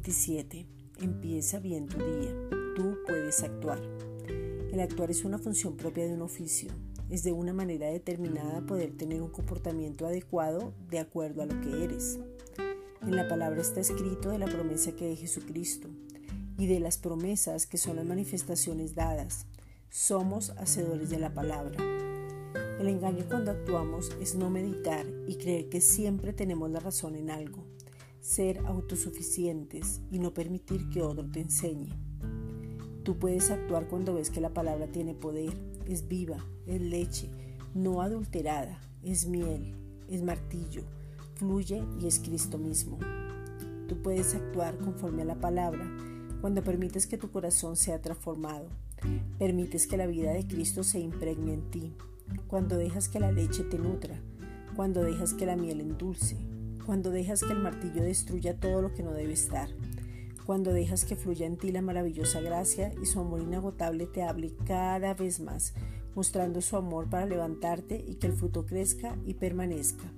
organiza bien tu día. Tú puedes actuar. El actuar es una función propia de un oficio. Es de una manera determinada poder tener un comportamiento adecuado de acuerdo a lo que eres. En la palabra está escrito de la promesa que de Jesucristo y de las promesas que son las manifestaciones dadas. Somos hacedores de la palabra. El engaño cuando actuamos es no meditar y creer que siempre tenemos la razón en algo, ser autosuficientes y no permitir que otro te enseñe. Tú puedes actuar cuando ves que la palabra tiene poder, es viva, es leche, no adulterada, es miel, es martillo, fluye y es Cristo mismo. Tú puedes actuar conforme a la palabra cuando permites que tu corazón sea transformado, permites que la vida de Cristo se impregne en ti, cuando dejas que la leche te nutra, cuando dejas que la miel endulce, cuando dejas que el martillo destruya todo lo que no debe estar cuando dejas que fluya en ti la maravillosa gracia y su amor inagotable te hable cada vez más, mostrando su amor para levantarte y que el fruto crezca y permanezca.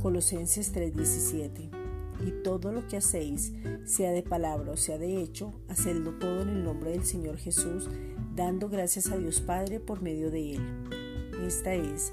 Colosenses 3:17 Y todo lo que hacéis, sea de palabra o sea de hecho, hacedlo todo en el nombre del Señor Jesús, dando gracias a Dios Padre por medio de Él. Esta es